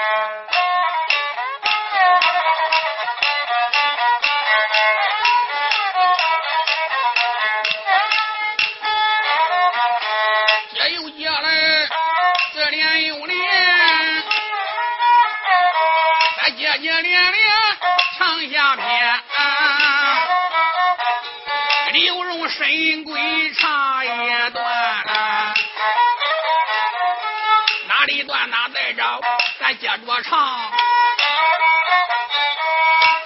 Thank you. 接着唱，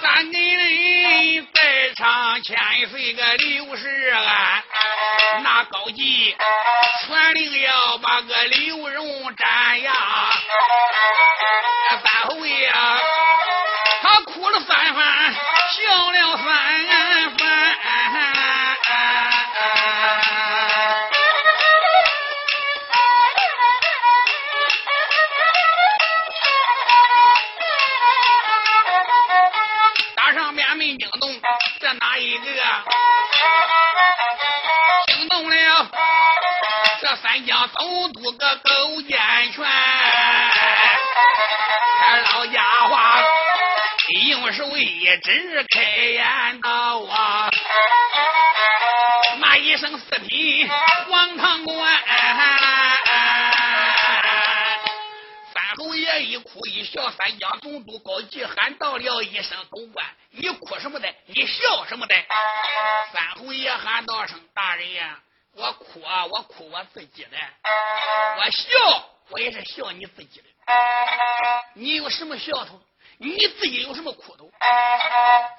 咱给人再唱千岁个刘世安，那高级传令要把个刘荣斩呀，三侯呀他哭了三番，笑了一指，开言道啊，骂一声四品黄堂官。三侯爷一哭一笑，三江总督高级喊到了一声狗官。你哭什么的？你笑什么的？三侯爷喊道声：“大人呀，我哭啊，我哭我自己的；我笑，我也是笑你自己的。你有什么笑头？你自己有什么苦头？”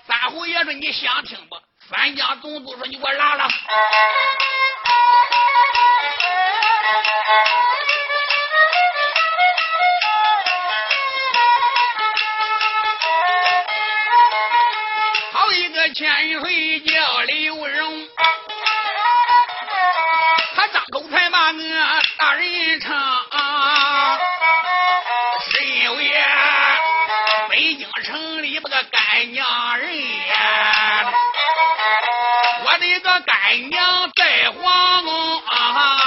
三虎爷说：“你想听不？”三江总督说：“你给我拉拉。”好一个千岁叫刘荣，他张口才把我大人称，干娘在皇宫啊，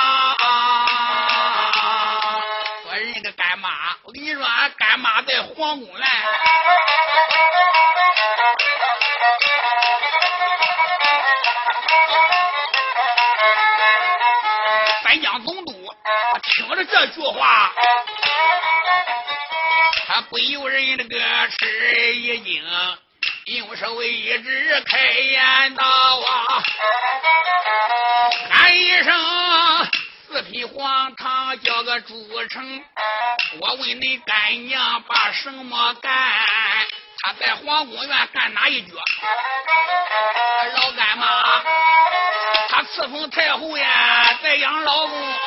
我认个干妈，我跟你说，俺干妈在皇宫来。三江总督听着这句话，他不由人那个吃一惊，一指，开言道啊，喊一声四匹黄堂，叫个朱成，我问你干娘把什么干？他在皇宫院干哪一角？老干妈，他赐封太后呀，在养老公。老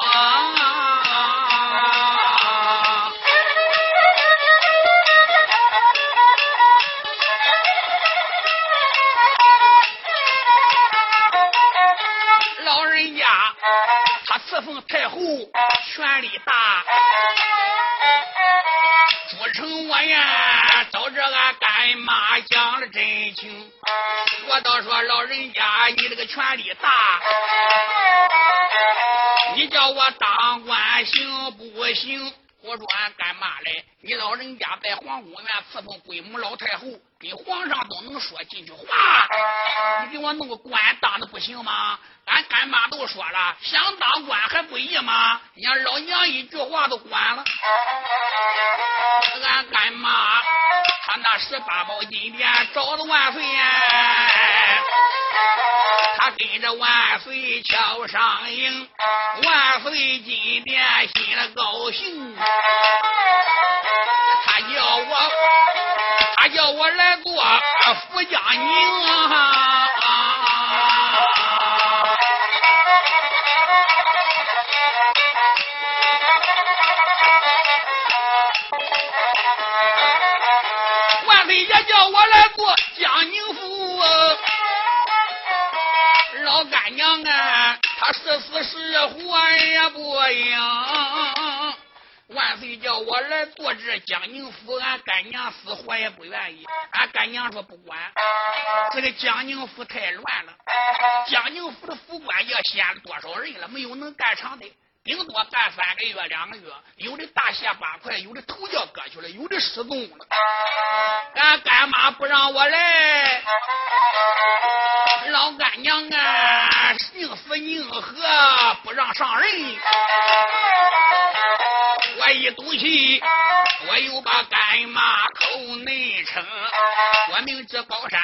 太后，权力大。朱成我呀，找着俺干妈讲了真情。我倒说老人家，你这个权力大，你叫我当官行不行？我说俺干在皇宫院伺奉鬼母老太后，跟皇上都能说几句话，你给我弄个官当的不行吗？俺干妈都说了，想当官还不易吗？你看老娘一句话都管了。俺干妈，她那十八宝金殿找了万岁呀，他跟着万岁敲上营，万岁金殿心里高兴，他叫我，他叫我来过福江宁。万岁爷叫我来过江宁府，老干娘啊，他是死是活也不呀。万岁叫我来做这江宁府，俺干娘死活也不愿意。俺干娘说不管，这个江宁府太乱了，江宁府的府官要限多少人了，没有能干长的，顶多干三个月、两个月，有的大卸八块，有的头要割去了，有的。失踪了。俺干妈不让我来，老干娘啊，宁死宁活，不让上任。我一赌气，我又把干妈口内称。我明知高山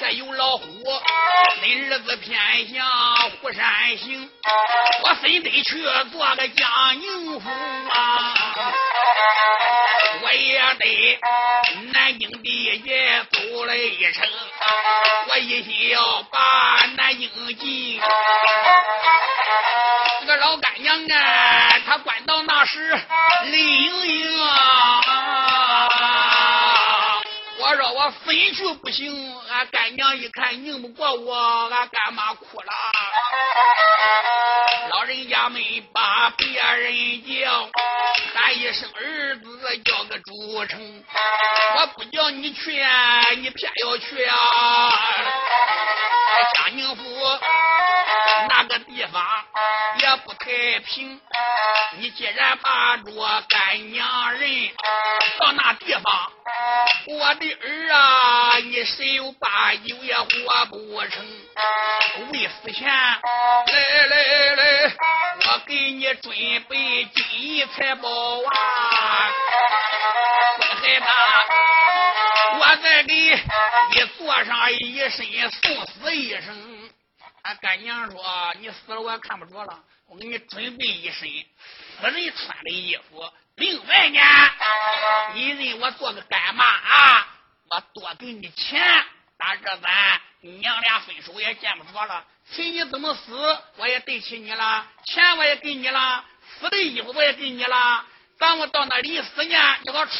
这有老虎，恁儿子偏向虎山行，我非得去做个江宁府啊！我也得南京地界走了一程，我一心要把南京进。这老干娘啊，她关到那时泪盈盈啊！我说我非去不行，俺干娘一看拧不过我，俺干妈哭了。老人家没把别人叫，喊一声儿子叫个朱成，我不叫你去，你偏要去啊！家宁府那个地方也不太平，你既然把着干娘人到那地方。我的儿啊，你十有八九也活不成。为死前，来来来，我给你准备金银财宝啊！乖孩子，我再给你做上一身送死一身。俺干娘说：“你死了，我也看不着了。我给你准备一身死人穿的衣服。”另外呢，你认我做个干妈啊？我多给你钱，打这咱娘俩分手也见不着了。随你怎么死，我也对起你了，钱我也给你了，死的衣服我也给你了。当我到那里死呢，你给我穿。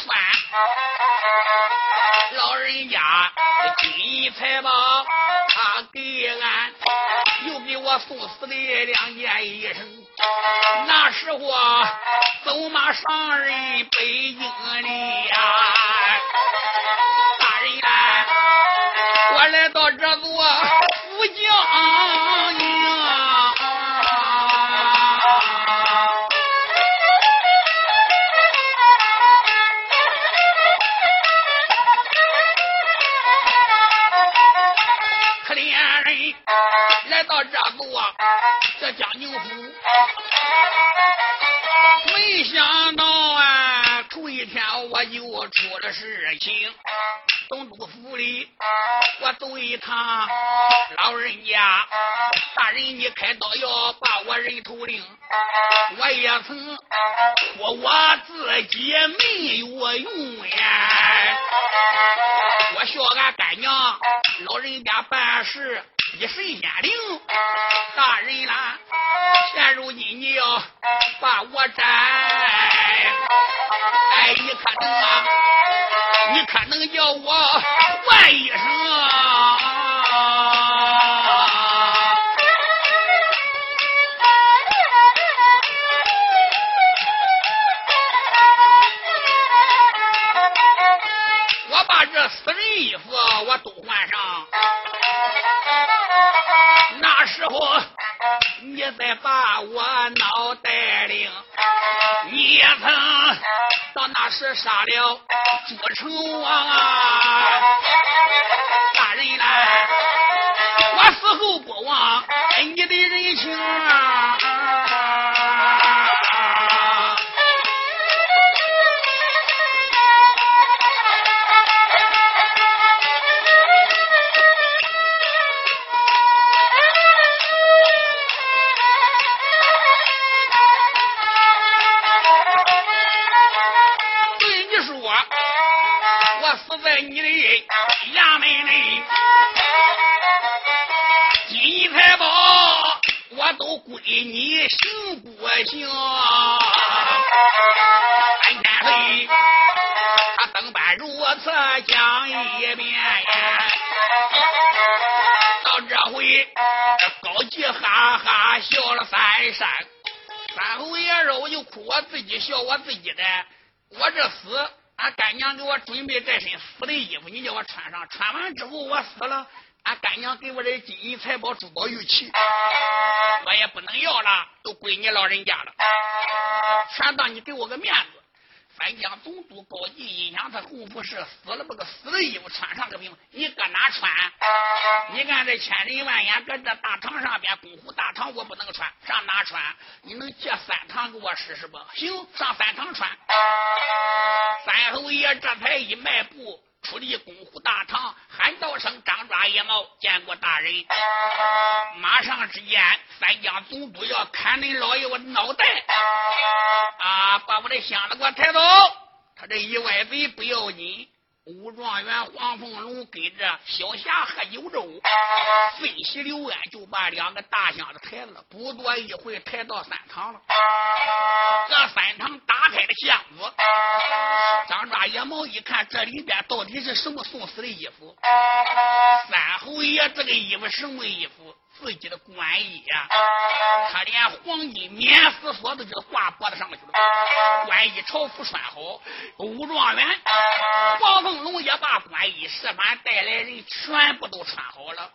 老人家金银财宝，他给俺又给我送死的两件衣裳。那时候啊走马上任北京里呀，到这座这江宁府，没想到啊，头一天我就出了事情。总督府里我走一趟，老人家大人你开刀要把我人头领，我也曾说我自己没有用呀。我笑俺干娘，老人家办事。一神仙灵，大人啦！现如今你要把我斩，哎，你可能啊？你可能叫我换一声？我把这死人衣服我都换上。再把我脑袋领，你也曾到那时杀了朱成王啊！大人来，我死后不忘你的人情啊！你的人，衙门的人，金银财宝我都归你，行不行？三天岁，他登班如此讲一遍。到这回，高级哈哈笑了三声，三侯爷说：“我就哭我自己，笑我自己的，我这死。”俺干娘给我准备这身死的衣服，你叫我穿上。穿完之后我死了。”俺干娘给我这金银财宝、珠宝玉器，我也不能要了，都归你老人家了。全当你给我个面子。三江总督高进阴阳他功夫是死了，不个死的衣服穿上个病，你搁哪穿？你看这千人万眼搁这大堂上边，公虎大堂我不能穿，上哪穿？你能借三堂给我试试不？行，上三堂穿。三侯爷这才一迈步出离公虎大堂，喊道声：“张抓野猫，见过大人。”马上之间，三江总督要砍你老爷我脑袋啊！把我的箱子给我抬走。他这一歪嘴不要紧。武状元黄凤龙跟着小霞喝酒粥，分析刘安就把两个大箱子抬了，不多一会抬到三堂了。这三堂打开了箱子，张抓野猫一看，这里边到底是什么送死的衣服？三侯爷这个衣服什么衣服？自己的官衣啊，他连黄金免死锁都给挂脖子上去了。官衣朝服穿好，武状元黄凤龙也把官衣设班带来人全部都穿好了。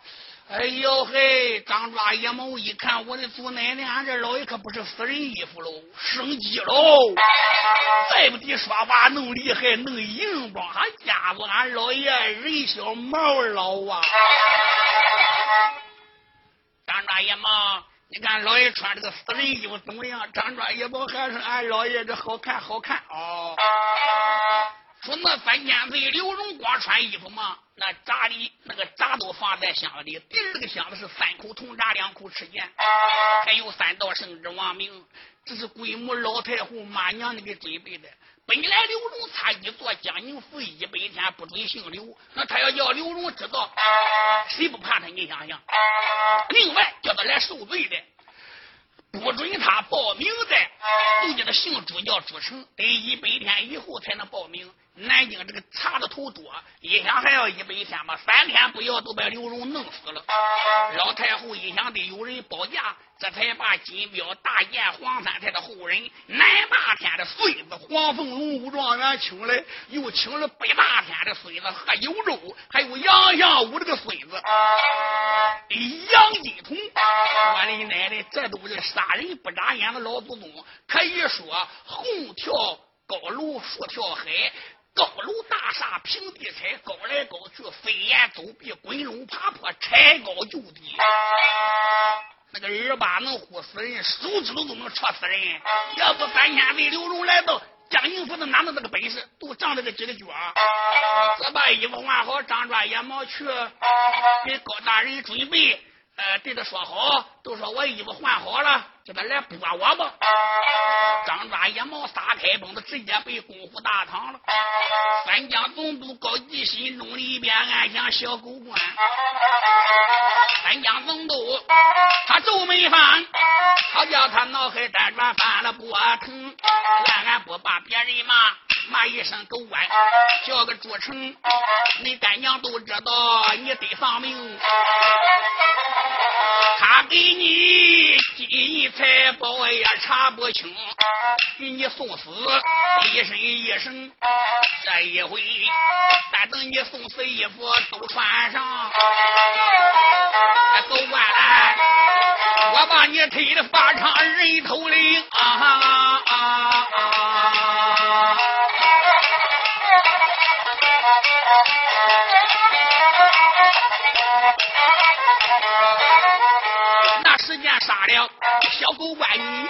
哎呦嘿，张抓野猫一看，我的祖奶奶，俺这老爷可不是死人衣服喽，生机喽！再不地说话弄厉害，弄硬邦，还家伙，俺老爷人小毛老啊！啊，你看老爷穿这个死人衣服怎么样？张抓野猫还是俺老爷这好看好看哦。说那三千岁刘荣光穿衣服吗？那闸里那个闸都放在箱子里，第二个箱子是三口铜闸，两口赤剑，还有三道圣旨王明，这是鬼母老太后妈娘那个准备的。本来刘荣他一做江宁府一百天不准姓刘，那他要叫刘荣知道，谁不怕他？你想想。另外叫他来受罪的，不准他报名的，就叫他姓朱叫朱成，得一百天以后才能报名。南京这个查的头多，一想还要一百天吧，三天不要都把刘荣弄死了。老太后一想得有人保驾，这才把金标大剑黄三太的后人南霸天的孙子黄凤龙武状元请来，又请了北霸天的孙子贺九州，还有杨相武这个孙子杨金童。我的奶奶，这都是杀人不眨眼的老祖宗，可以说红跳高楼，竖跳海。高楼大厦平地踩，高来高去，飞檐走壁，滚龙爬坡，拆高就低。那个耳巴能呼死人，手指头都能戳死人。要不三千岁刘荣来到江宁府，他哪能这个本事？都仗着这几个脚。这把衣服换好，张抓野猫去给高大人准备。呃，对他说好，都说我衣服换好了，叫他来拨我吧。张抓一毛撒开蹦子，直接被功夫大堂了。三江总督高吉心中里边暗想：小狗官。三江总督他皱眉翻，他叫他脑海辗转翻了波腾。俺俺不把别人骂，骂一声狗官，叫个朱成，你干娘都知道你得丧命。他给你金银财宝也查不清，给你送死一身一身。这一回，但等你送死衣服都穿上，狗官来，我把你推的法场人头领啊！小狗官女，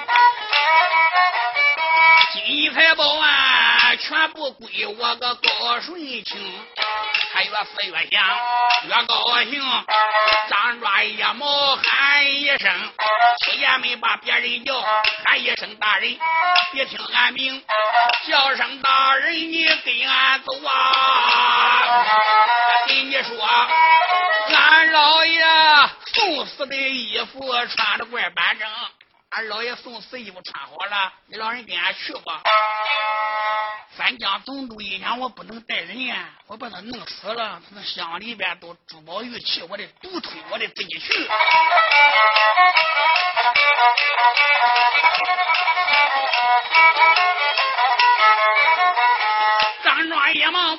金银财宝啊，全部归我个高顺清。他越死越想，越高兴。张抓一毛喊一声，七爷没把别人叫，喊一声大人，别听俺名，叫声大人，你跟俺走啊！跟你说，俺老爷。送死的衣服穿的怪板正，俺老爷送死衣服穿好了，你老人跟俺去吧。三江总督一年，我不能带人呀，我把他弄死了，他那乡里边都珠宝玉器，我得独吞，我得自己去。张庄野猫，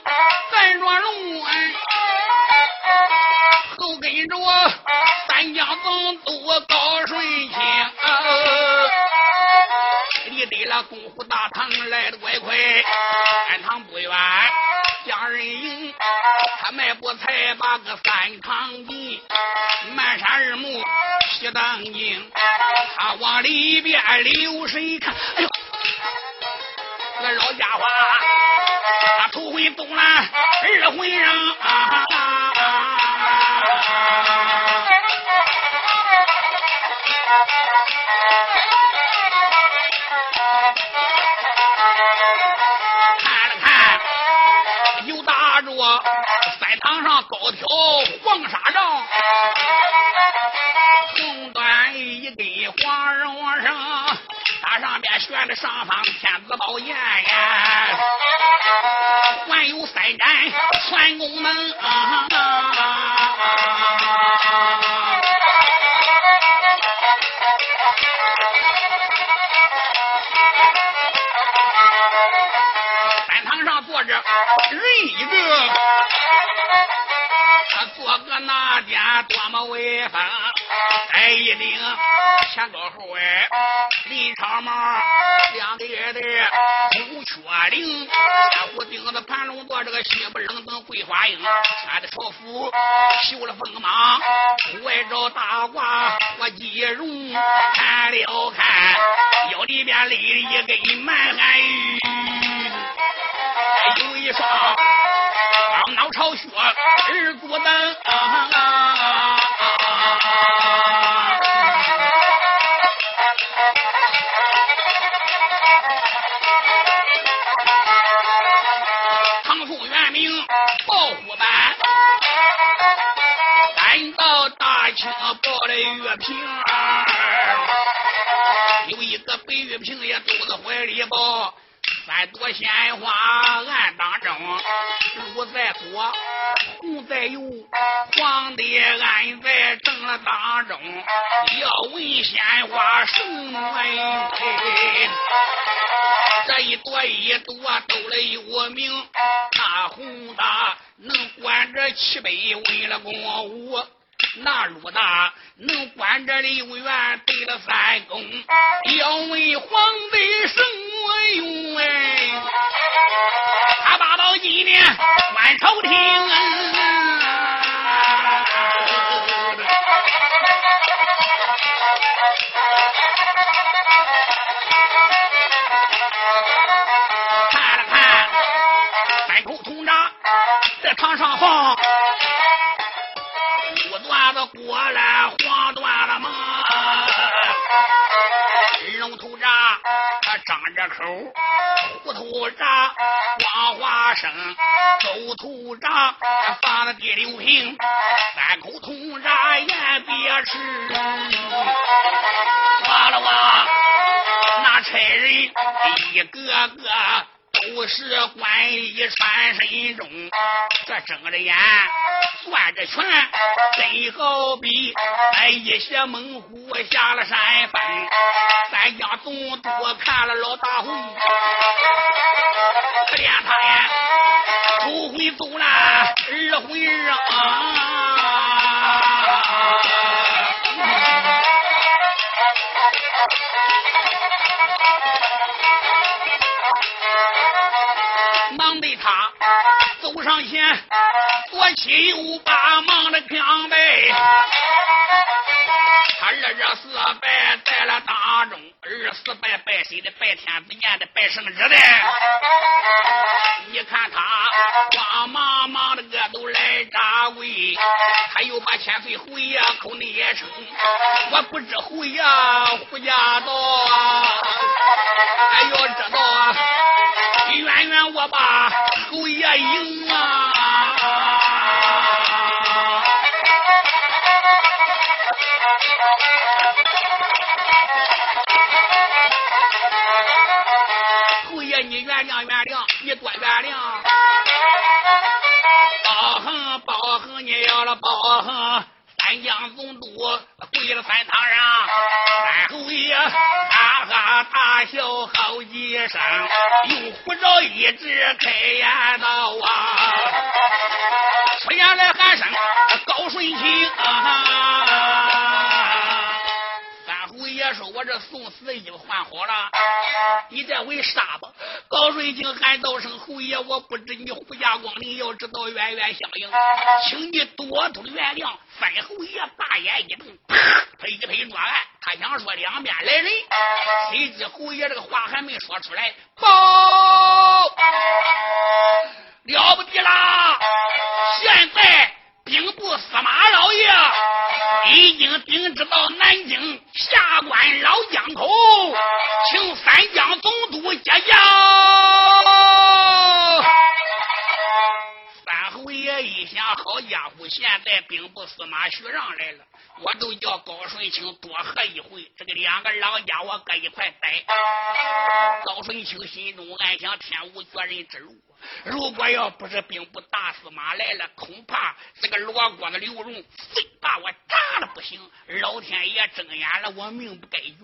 离得了公虎大堂来的快快，三堂不远，乡人迎，他迈步才把个三堂进，漫山二目西当京，他往里边流水看，哎呦，那老家伙，他头回东了，二回啊。月的红雀翎，千户钉子盘龙做这个西不冷等桂花缨，穿的朝服绣了锋芒，外罩大褂我肌绒，看了看腰里边勒了一根满汉玉。有一双双脑朝靴，二股灯，唐玉瓶有一个白玉瓶也肚子怀里抱。三朵鲜花暗当中，绿在左，红在右，黄的暗在正当中。要问鲜花什么？这一朵一朵都来有名，大红的能管着七百为了公务。那鲁大能管着六元得了三公，要问皇帝什么用哎？他把到今年管朝廷，过来，黄断了吗？龙头闸他张着口，虎头闸光花生，狗头闸放了第六瓶，三口铜闸言别吃。完了哇，那差人一个个。都是官一穿身中，这睁着眼攥着拳，真好比哎一些猛虎下了山峰。三家总督看了老大会，可怜他呀，头回走了，二回啊。忙的他走上前，左七右八忙的扛呗。他二热四拜在了当中，二四拜拜谁的？拜天子年的，拜圣旨的。你看他慌忙忙的个都来扎跪，他又把千岁侯爷口内也称，我不知侯爷胡家道啊，哎呦知道啊，远远我把侯爷迎啊。侯爷，你原谅原谅，你多原谅。三江总督跪了三堂上，三侯爷哈哈大笑好几声，用护照一直开言道啊，出言来喊声高顺清。啊侯爷说：“我这送死衣服换好了，你这回杀吧！高顺清喊道声：“侯爷，我不知你胡家光临，要知道冤冤相迎，请你多多原谅。”范侯爷大眼一瞪，啪，一拍桌案，他想说两边来人，谁知侯爷这个话还没说出来，报了不得啦！现在兵部司马老爷已经定制到南京下关老江口，请三江总督接驾。侯爷一想，好家伙，现在兵部司马徐让来了。我都叫高顺清多喝一回，这个两个老家伙搁一块待。高顺清心中暗想：天无绝人之路，如果要不是兵部大司马来了，恐怕这个罗锅的刘荣非把我炸了不行。老天爷睁眼了，我命不该绝。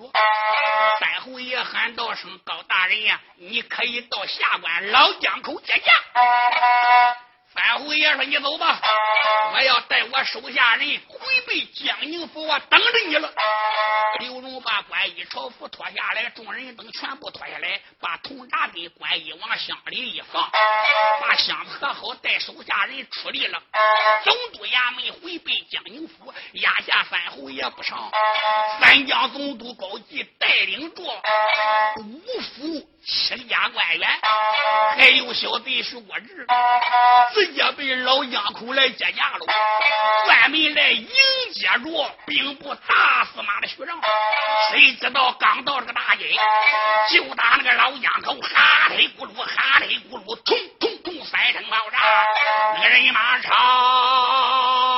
三侯爷喊道声：“高大人呀，你可以到下关老江口接驾。”三侯爷说：“你走吧，我要带我手下人回北江宁府，我等着你了。”刘荣把官衣朝服脱下来，众人等全部脱下来，把铜闸跟官衣往箱里一放，把箱子合好，带手下人出力了。总督衙门回北江宁府，压下三侯爷不上，三江总督高吉带领着五府。七家官员，还有小弟是我侄，直接被老江口来接驾了，专门来迎接着兵部大司马的徐让。谁知道刚到这个大街，就打那个老江口，哈嘞咕噜，哈嘞咕噜，通通通，三声爆炸，那个人马超。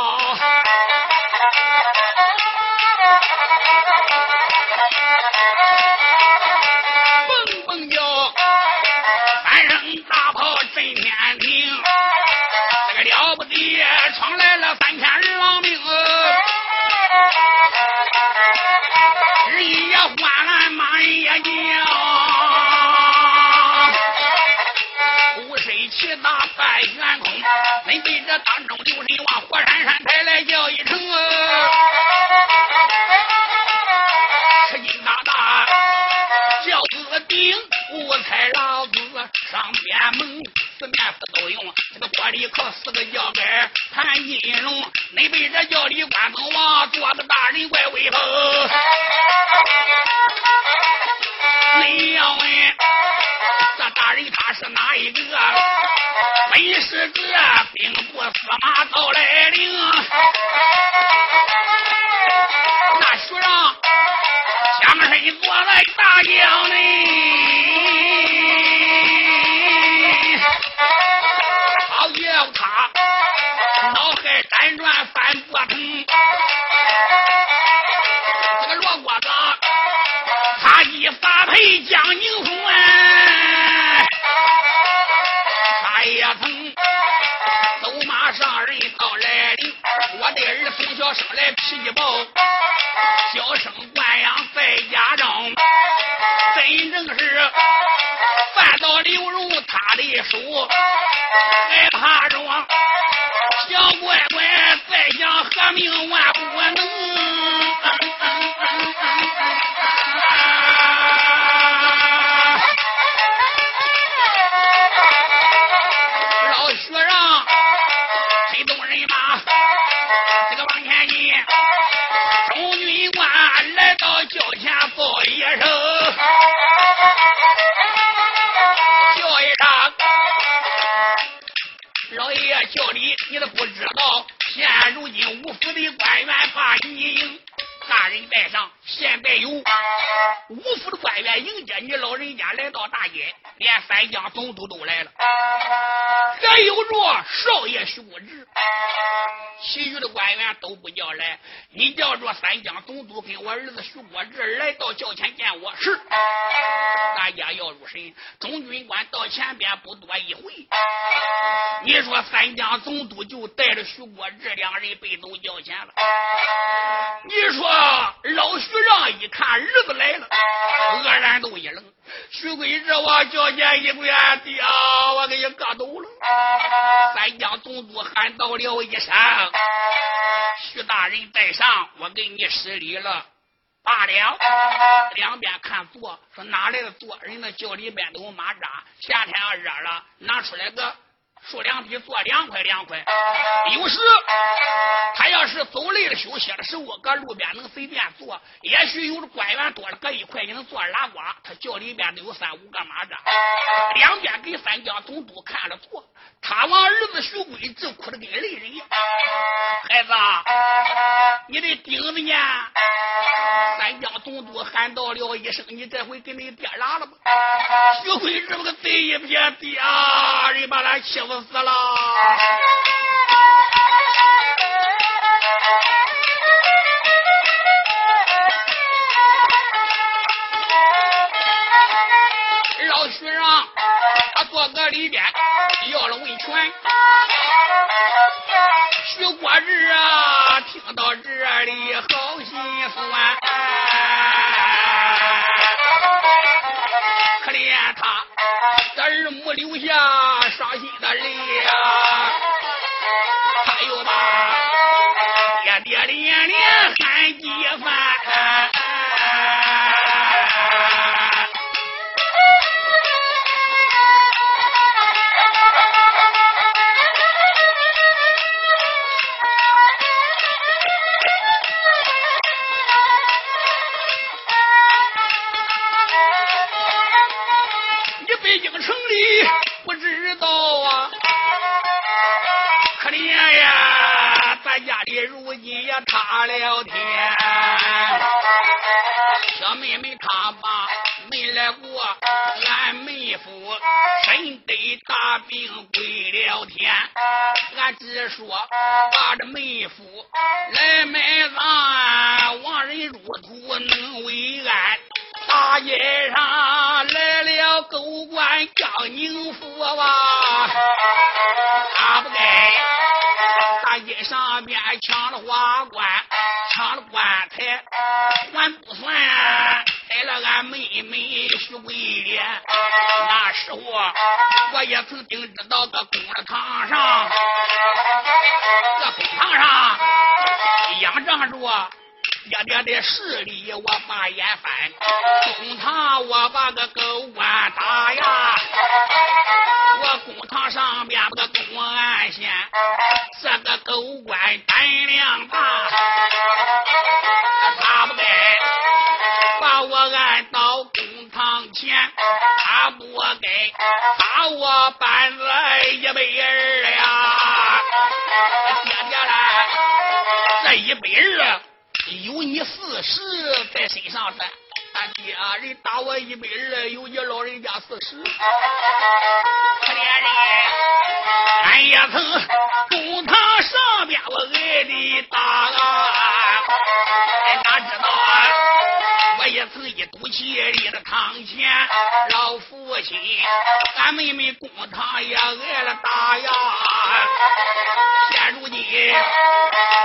当中就是往火山山台来叫一声，吃惊大大叫子顶，五彩老子上边门，四面四都用这个玻璃靠四个脚杆盘金龙，那边这叫李关东王做的大人怪威风，大人他是哪一个？本是个兵部司马到来领，那徐让将身坐来大将呢，好叫他脑海辗转翻不成。上来脾气暴其余的官员都不叫来，你叫着三江总督跟我儿子徐国志来到轿前见我，是，大家要入神，中军官到前边不多一回。你说三江总督就带着徐国志两人背走轿前了。你说老徐让一看儿子来了，愕然都一愣。徐贵这我叫你一跪，爹，我给你磕头了。三江总督喊到了一声：“徐大人在上，我给你施礼了。”罢了。两边看座，说哪来的座？人那轿里边都有马扎，夏天要热了，拿出来个。数两匹坐凉快凉快，有时他要是走累了休息的时候，搁路边能随便坐。也许有的官员多了，搁一块也能坐拉呱。他轿里边都有三五个马扎，两边给三江总督看着坐。他往儿子徐贵直哭的跟泪人一样。孩子，你得顶着呢？三江总督喊到了一声：“你这回给你爹拉了吧？”徐贵这么个贼一撇，爹，人把他欺负。死了！老徐啊他坐个里边要了温泉。徐国志啊，听到这里好心酸，留下。伤心的泪呀，堂上，这公堂上仰仗着。爹爹的势力，我把眼翻，公堂我把个狗官打呀，我公堂上边个公安县，这个狗官胆量大，他不该打我板子一百二呀，爹爹来，这一百二。有你四十在身上的，俺爹人打我一百二，有你老人家四十，可怜人，俺也曾公堂上边我挨的打啊，哪知道啊，我也曾一赌气立在堂前，老父亲，俺妹妹公堂也挨了打呀，现如今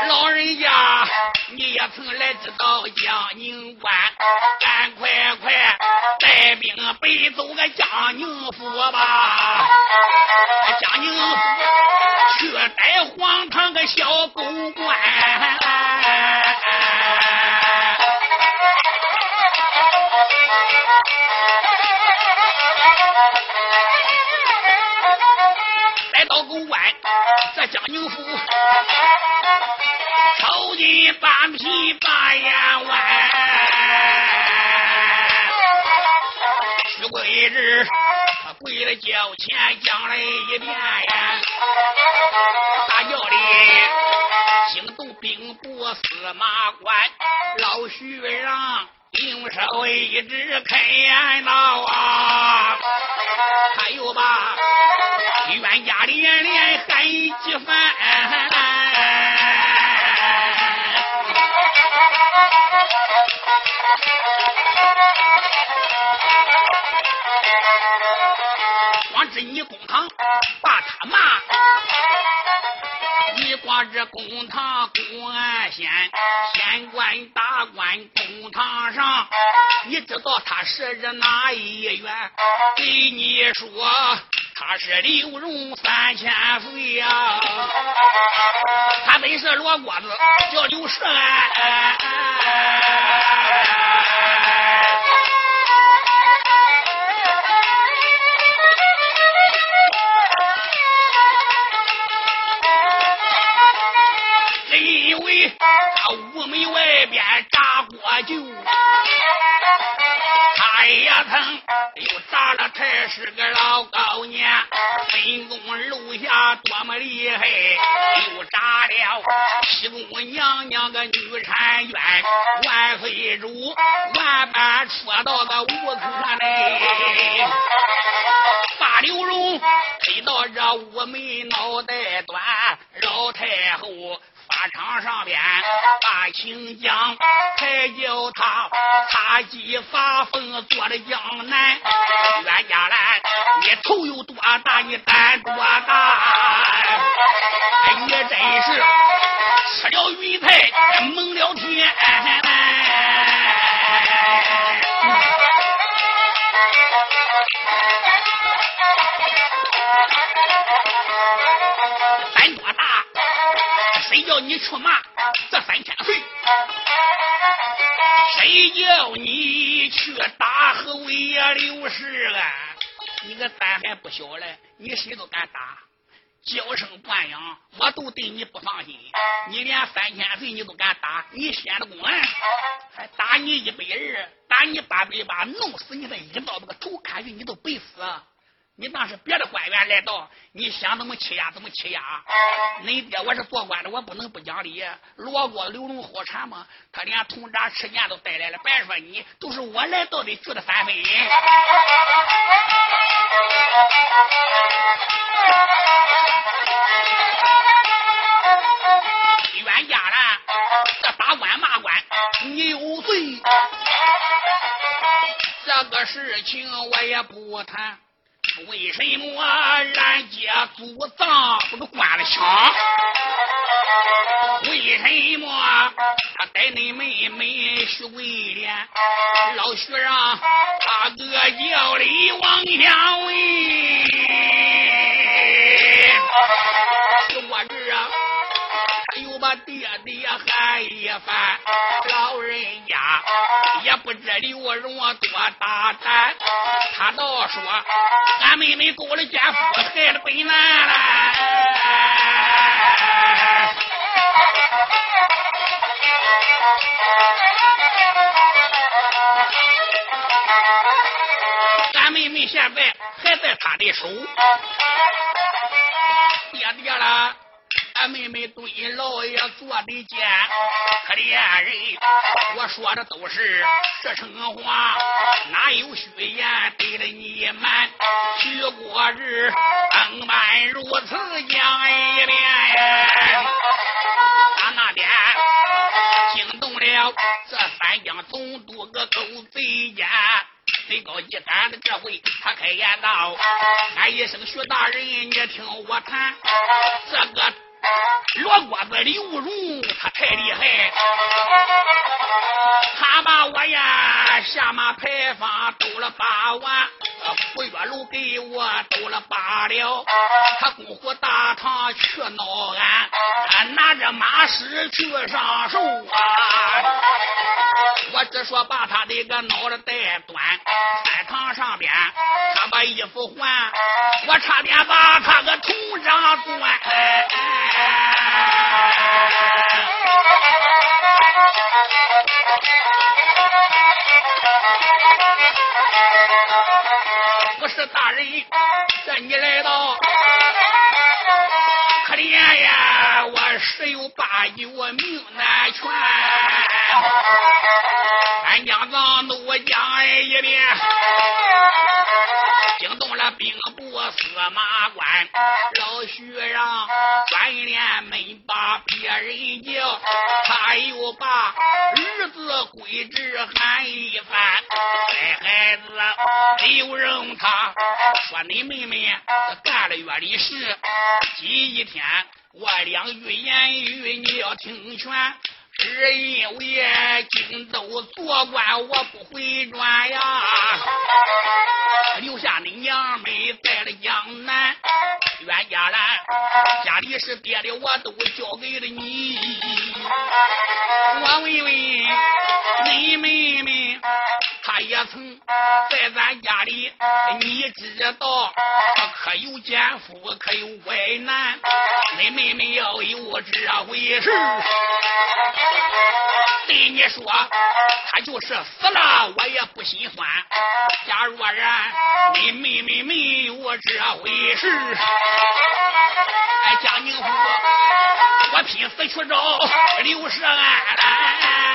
老人家。你也曾来知道江宁关，赶快快带兵北走个江宁府吧！江宁府去带荒唐个小狗官，来到狗官，这江宁府。抽筋扒皮把眼弯，徐贵志他跪在轿前讲了一遍呀，大轿里惊动兵部司马官，老徐让应手一直开眼闹啊，他又把冤家连连喊几番。光知你公堂把他骂，你光知公堂大官公堂上，你知道他是哪一员？给你说。他是刘荣三千岁呀，他本是罗锅子，叫刘世安。因为他屋门外边炸锅酒，他也曾又砸了台，是个老高年。分工楼下多么厉害，又炸了西宫娘娘个女婵娟，万岁主万般说到个无可奈。把刘荣推到这屋门脑袋端，老太后。大场上边把秦将，才叫他擦鸡发疯做了江南。冤家来，你头有多大，你胆多大？你真是吃了云彩蒙了天。叫你出马这三千岁？谁叫你去打侯爷刘氏啊？你个胆还不小嘞！你谁都敢打，娇生惯养，我都对你不放心。你连三千岁你都敢打，你先的公安还打你一百二，打你八百八，弄死你的一刀，那个头砍去，你都白死。你那是别的官员来到，你想怎么欺压怎么欺压。恁爹我是做官的，我不能不讲理。罗锅刘龙好馋嘛？他连铜闸吃剑都带来了，别说你，都是我来到的，聚的三分。冤家了，这打官骂官，你有罪。这个事情我也不谈。为什么俺家祖葬不都关了枪？为什么他带你妹妹徐桂莲，老徐让他哥叫李王相问？我这啊。又把爹爹喊一番，老人家也不知刘荣多大胆，他倒说俺妹妹勾了奸夫，害了本男了。俺妹妹现在还在他的手，爹爹了。俺妹妹对老爷做的奸，可怜人，我说的都是实诚话，哪有虚言对了你瞒？徐国日登班如此讲一遍，他那边惊动了这三江总督个狗贼奸，最高一胆的这回他开言道：“俺一声徐大人，你听我谈这个。”罗锅子刘荣，他太厉害，他把我呀下马牌坊兜了八万，府月楼给我兜了八了，他功夫大堂去闹安，他拿着马尸去上寿啊！我只说把他的个脑袋端，三堂上边，他把衣服换，我差点把他个头上钻。不是大人，这你来到，可怜呀！我十有八九命难全，俺将长都讲一遍。惊动了兵部司马官，老徐让专连门把别人叫，他又把儿子归置喊一番。乖孩子，没有人他说你妹妹干了月里事，今一天我两句言语你要听全。只因为荆州做官我不回转呀，留下你娘们在了江南，冤家了家里是爹的我都交给了你，我问问你妹妹。也曾在咱家里，你知道，可有奸夫，可有歪男。你妹妹要有这回事，对你说，他就是死了，我也不心酸。假若然你妹妹没有这回事，哎，江宁府，我拼死去找刘世安。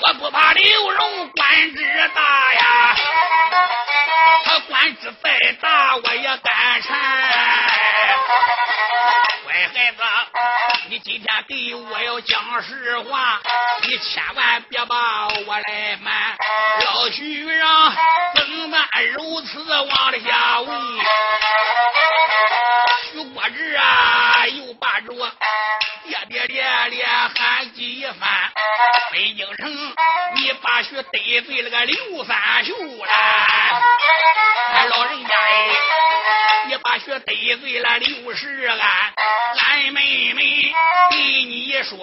我不怕刘荣官职大呀，他官职再大我也敢缠。乖孩子，你今天给我要讲实话，你千万别把我来瞒。老徐让怎敢如此往下问？徐国志啊，又把着爹爹连连喊几番。北京城，你把徐得罪了个刘三秀了。俺老人家哎，你把徐得罪了刘世安。俺妹妹对你说，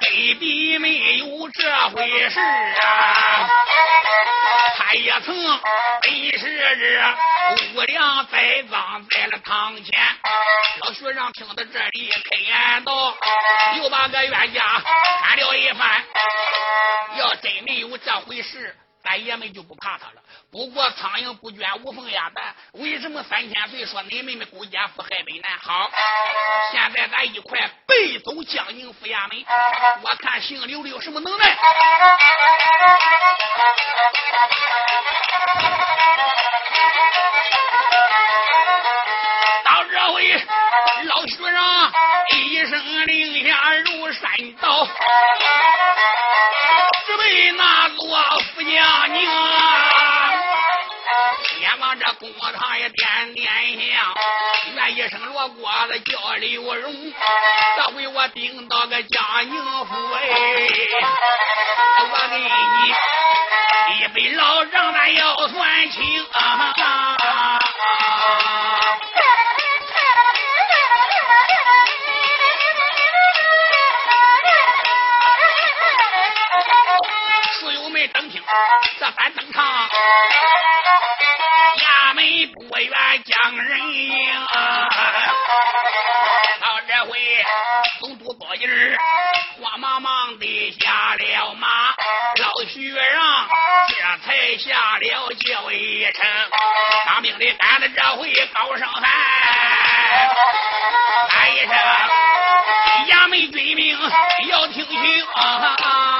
根本没有这回事啊。他也曾本是这无良栽赃在了堂前。老学生听到这里，开言道：“又把个冤家砍了一番。要真没有这回事，咱爷们就不怕他了。不过苍蝇不卷无缝鸭蛋，为什么三千岁说你妹妹勾奸夫害本难？好，现在咱一块背走江宁府衙门，我看姓刘的有什么能耐。”这回，老学生一声令下入山道，只为那罗福家娘。眼望着公堂也点点香，愿一声锣锅子叫刘荣，这回我顶到个江宁府哎，我给你一杯老账，咱要算清。啊这番登场。衙门不愿将人迎，到这回总督包银儿慌忙忙的下了马，老徐让这才下了轿一程，当兵的赶的这回高声喊，喊一声衙门军兵要听清。现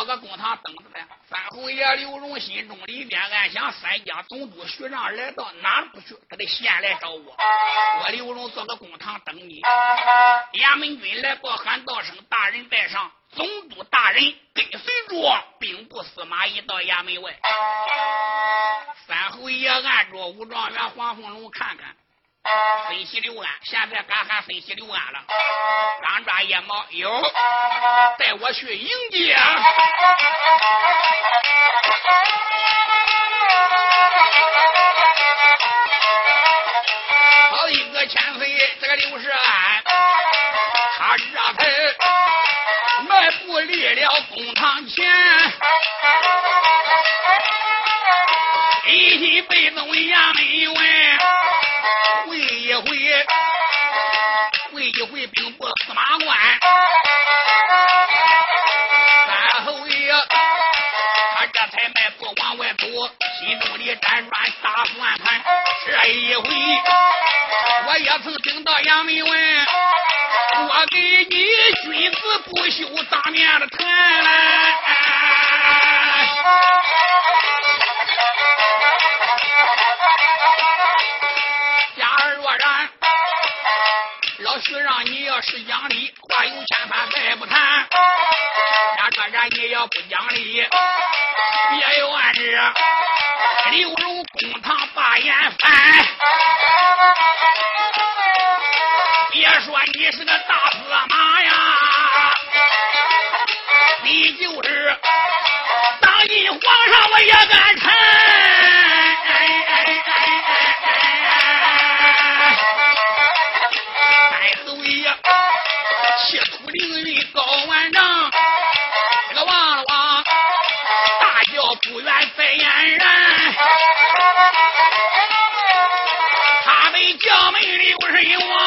做个公堂等着呗。三侯爷刘荣心中里边暗想：三江总督徐让来到哪不去？他得先来找我。我刘荣做个公堂等你。衙门军来报喊道声：“大人在上。”总督大人跟随着兵部司马懿到衙门外，三侯爷按着武状元黄凤龙看看，分析刘安，现在敢喊分析刘安了。刚抓腋毛，哟，带我去迎接。好一个千岁，这个刘世安，他这才。迈步离了公堂前，一心背走衙门外，会一回，会一回兵部司马官。三后爷，他这才迈步往外走，心中里辗转打算盘。这一回，我也曾听到杨梅文，我给你君子不羞当面的谈是讲理，话有千般再不谈。假若然你要不讲理，别有暗日。刘荣公堂把眼翻，别说你是个大司马呀，你就是当今皇上我也敢臣。三远再言人。他被将门留神王，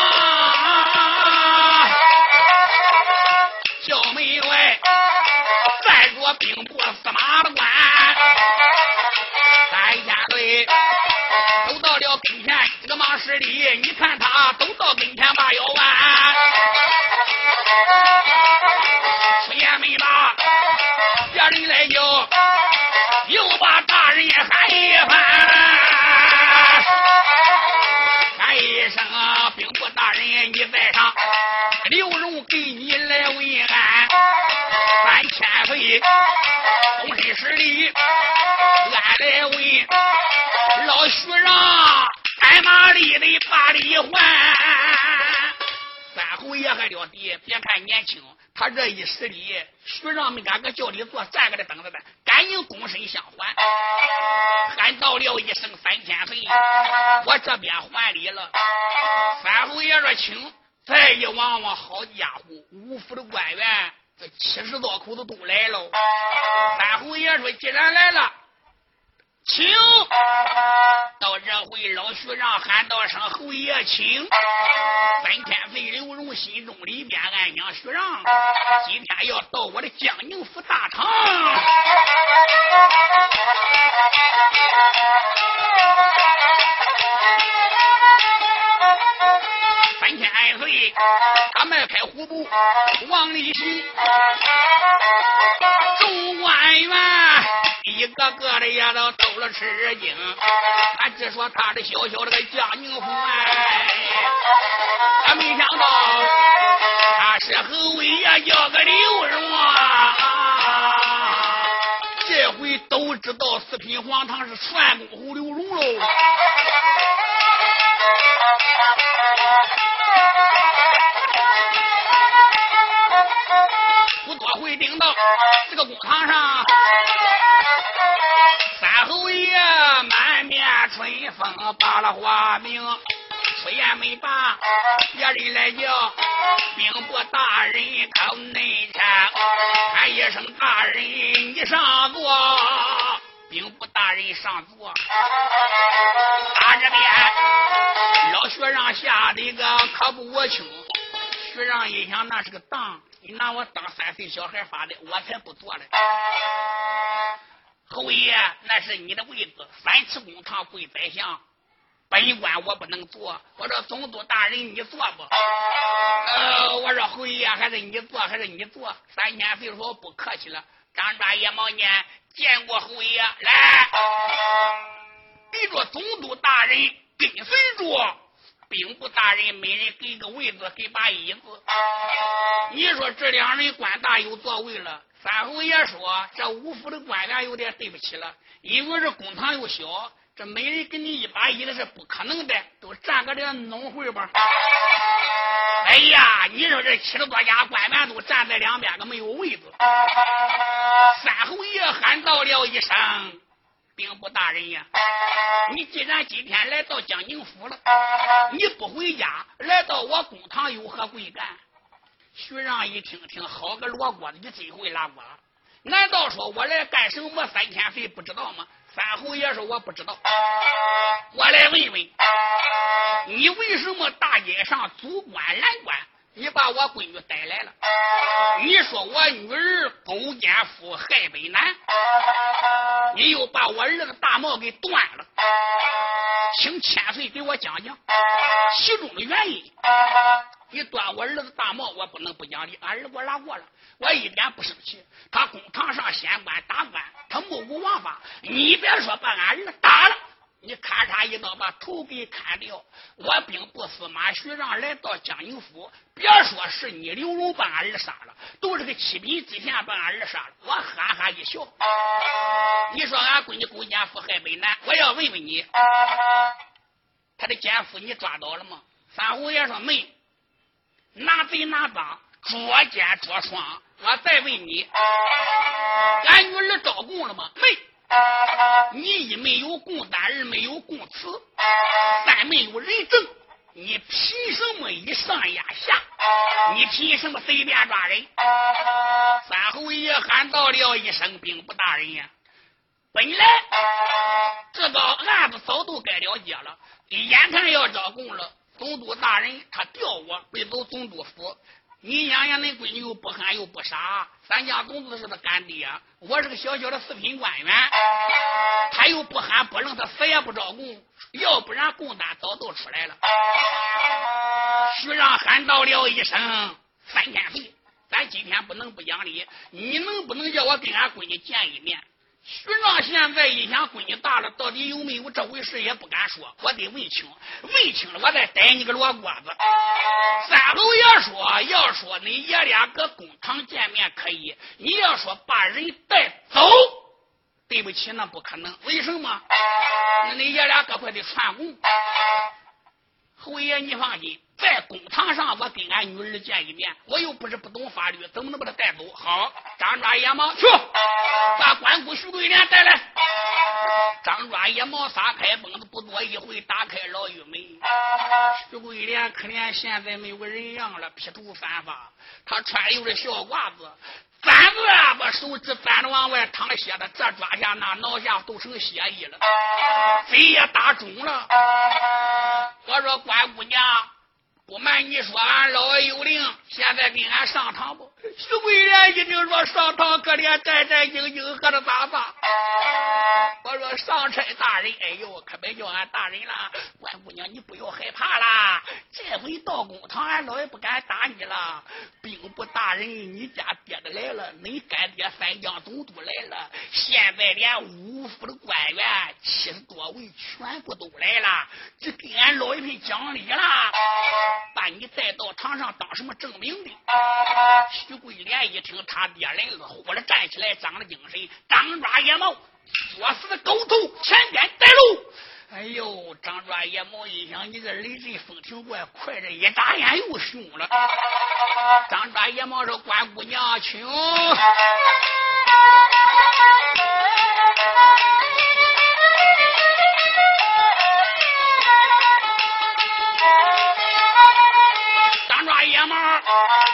这里，徐让没敢搁轿里坐，站搁这等着呢，赶紧躬身相还，喊到了一声三千岁，我这边还礼了。三侯爷说：“请。”再一望望，好家伙，五府的官员这七十多口子都来了。三侯爷说：“既然来了，请。”到这回，老徐让喊道声：“侯爷，请。”三千岁刘荣心中里边暗想：徐让今天要到我的江宁府大堂。三千岁，他迈开虎步往里行，众官员一个个的也都都了吃惊。他只说他的小小的个江宁府哎，他没想到他是侯爷叫个刘荣啊！这回都知道四品皇堂是传公侯刘荣喽。不多会顶到这个公堂上，三侯爷满面春风，把了花名，出言没把，别人来叫兵部大人靠内前，喊一声大人你上座，兵部大人上座，他这边。老学让吓得个可不我轻，学让一想那是个当，你拿我当三岁小孩发的，我才不做嘞。侯爷，那是你的位子，三尺公堂跪宰相，本官我不能坐。我说总督大人你坐不？呃，我说侯爷还是你坐，还是你坐？三千岁说不客气了，张抓野毛念见过侯爷来，你说总督大人。跟随着兵部大人，每人给个位子，给把椅子。你说这两人官大有座位了。三侯爷说：“这五府的官员有点对不起了，因为这公堂又小，这每人给你一把椅子是不可能的，都站个这弄会吧。”哎呀，你说这七十多家官员都站在两边，可没有位子。三侯爷喊道了一声。兵部大人呀，你既然今天来到江宁府了，你不回家，来到我公堂有何贵干？徐让一听听，好个罗锅子，你真会拉锅？难道说我来干什么？三千岁不知道吗？三侯爷说我不知道，我来问问，你为什么大街上阻关拦关？你把我闺女带来了，你说我女儿勾奸夫害北南，你又把我儿子大帽给断了，请千岁给我讲讲其中的原因。你断我儿子大帽，我不能不讲理。俺儿子我拉过了，我一点不生气。他公堂上县官打官，他目无王法。你别说把俺儿打了。你咔嚓一刀把头给砍掉，我兵部司马徐让来到江宁府，别说是你刘荣把俺儿杀了，都是个七品知县把俺儿杀了。我哈哈一笑。你说俺闺女勾奸夫害北南，我要问问你，他的奸夫你抓到了吗？三虎爷说没，拿贼拿赃，捉奸捉双。我再问你，俺女儿招供了吗？没。你一没有供单，二没有供词，三没有人证，你凭什么以上压下？你凭什么随便抓人？三侯爷喊到了一声：“兵部大人呀，本来这个案子早都该了结了，眼看要招供了，总督大人他调我回走总督府。”你娘娘，恁闺女又不憨又不傻，咱家总督是他干爹，我是个小小的四品官员，他又不憨不愣，他死也不招供，要不然供单早都出来了。徐让喊到了一声：“三千岁，咱今天不能不讲理，你能不能叫我跟俺闺女见一面？”徐让现在一想，闺女大了，到底有没有这回事也不敢说，我得问清，问清了我再逮你个罗锅子。三侯爷说：“要说你爷俩搁公堂见面可以，你要说把人带走，对不起，那不可能。为什么？那你爷俩搁快得串供。侯爷，你放心。”在公堂上，我跟俺女儿见一面，我又不是不懂法律，怎么能把他带走？好，张抓野猫去，把关公徐桂莲带来。张抓野猫撒开蹦子，不多一会，打开牢狱门。徐桂莲可怜现在没有人样了，披头散发，他穿又是小褂子，簪子啊，把手指簪着往外淌血的，这抓下那挠下都成血衣了，嘴也打肿了。我说关姑娘。不瞒你说，俺老有灵，现在给俺上堂不？徐桂莲一听说上堂，可怜战战兢兢，喝着咋咋？我说上差大人，哎呦，可别叫俺大人了。关姑娘，你不要害怕啦，这回到公堂，俺老爷不敢打你了。兵部大人，你家爹的来了，恁干爹三江总督来了，现在连五府的官员七十多位全部都来了，这给俺老爷们讲理了。把你带到堂上当什么证明的？徐桂莲一听他爹来了，忽然站起来，长了精神，张抓野猫，作死的狗头，前边带路。哎呦，张抓野猫一想，你这雷震风挺怪，快着一眨眼又凶了。张抓野猫说：“关姑娘，请。”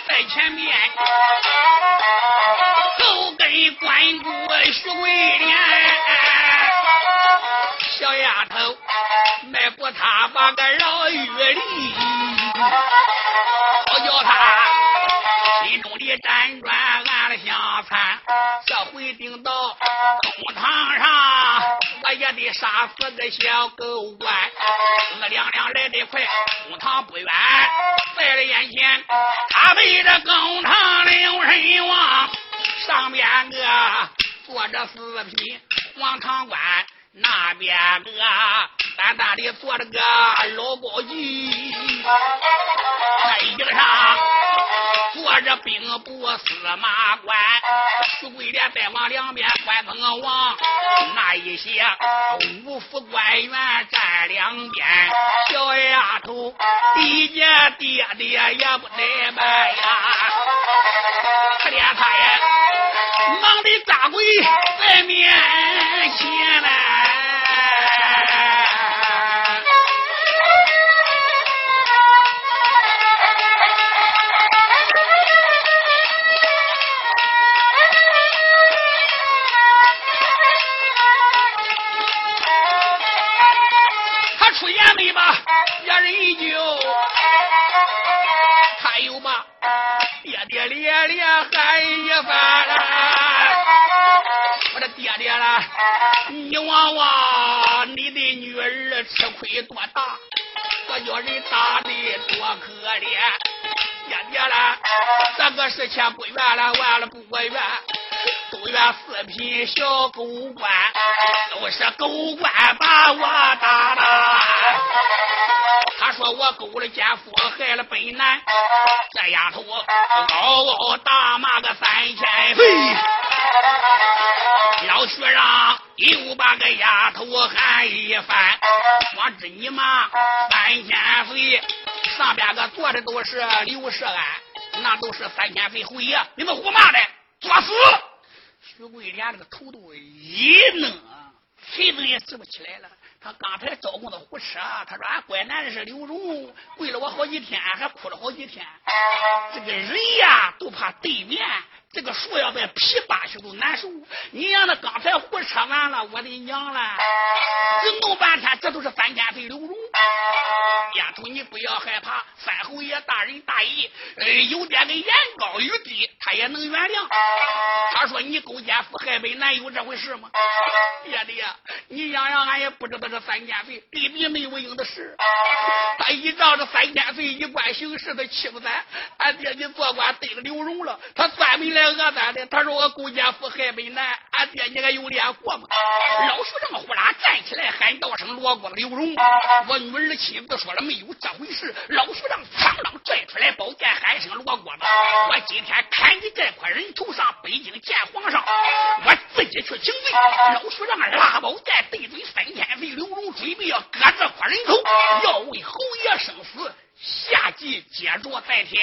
在前面，关公徐桂莲，小丫头迈步，他把个老玉立，好叫他心中的辗转暗了相残。这回顶到公堂上，我也得杀死个小狗官。我两两来得快，公堂不远。在了眼前，他背着公堂领神王，上边个坐着四品黄堂官，那边个单单的坐着个老高级，在椅子上坐着兵部司马官，徐桂莲再往两边关封王，那一些五府官员站两边，小丫头一见爹爹也不怠慢呀，他怜他呀，忙得打鬼在面前呢。他出烟没吧？烟人酒，他有吗？爹爹咧咧喊一番我的爹爹了，你望望你的女儿吃亏多大，我叫人打的多可怜。爹爹了，这个事情不怨了，完了不怨，都怨四品小狗官，都是狗官把我打了。我勾了奸夫，害了本男，这丫头嗷嗷大骂个三千岁。老徐让又把个丫头喊一番，我知你妈三千岁上边个坐的都是刘世安，那都是三千岁侯爷，你们胡骂的，作死！徐贵连这个头都一弄，谁都也直不起来了。他刚才招供的胡扯，他说俺拐男的是刘荣，跪了我好几天，还哭了好几天。这个人呀，都怕对面。这个树要在皮扒去都难受。你让他刚才胡扯完了，我的娘了！这弄半天，这都是三千岁刘荣。丫头，你不要害怕，三侯爷大人大义，呃，有点个言高于低，他也能原谅。他说你勾奸夫害本男有这回事吗？爹爹，你想想俺也不知道这三千岁，弟弟没有应的事。他一仗这三千岁一贯行事，他欺负咱。俺爹你做官得了刘荣了，他专门来讹咱的。他说我勾奸夫害本男，俺爹你还有脸过吗？老书生呼啦站起来喊道声：“罗光刘荣，我女儿妻子说了没有这回事。”老书生苍啷拽出来宝剑，喊声：“罗锅子，我今天砍你这块人头上，北京见皇上，我自己去请罪。”老书生拉宝剑对准三千岁刘荣，准备要割这块人头，要为侯爷生死。下集接着再听。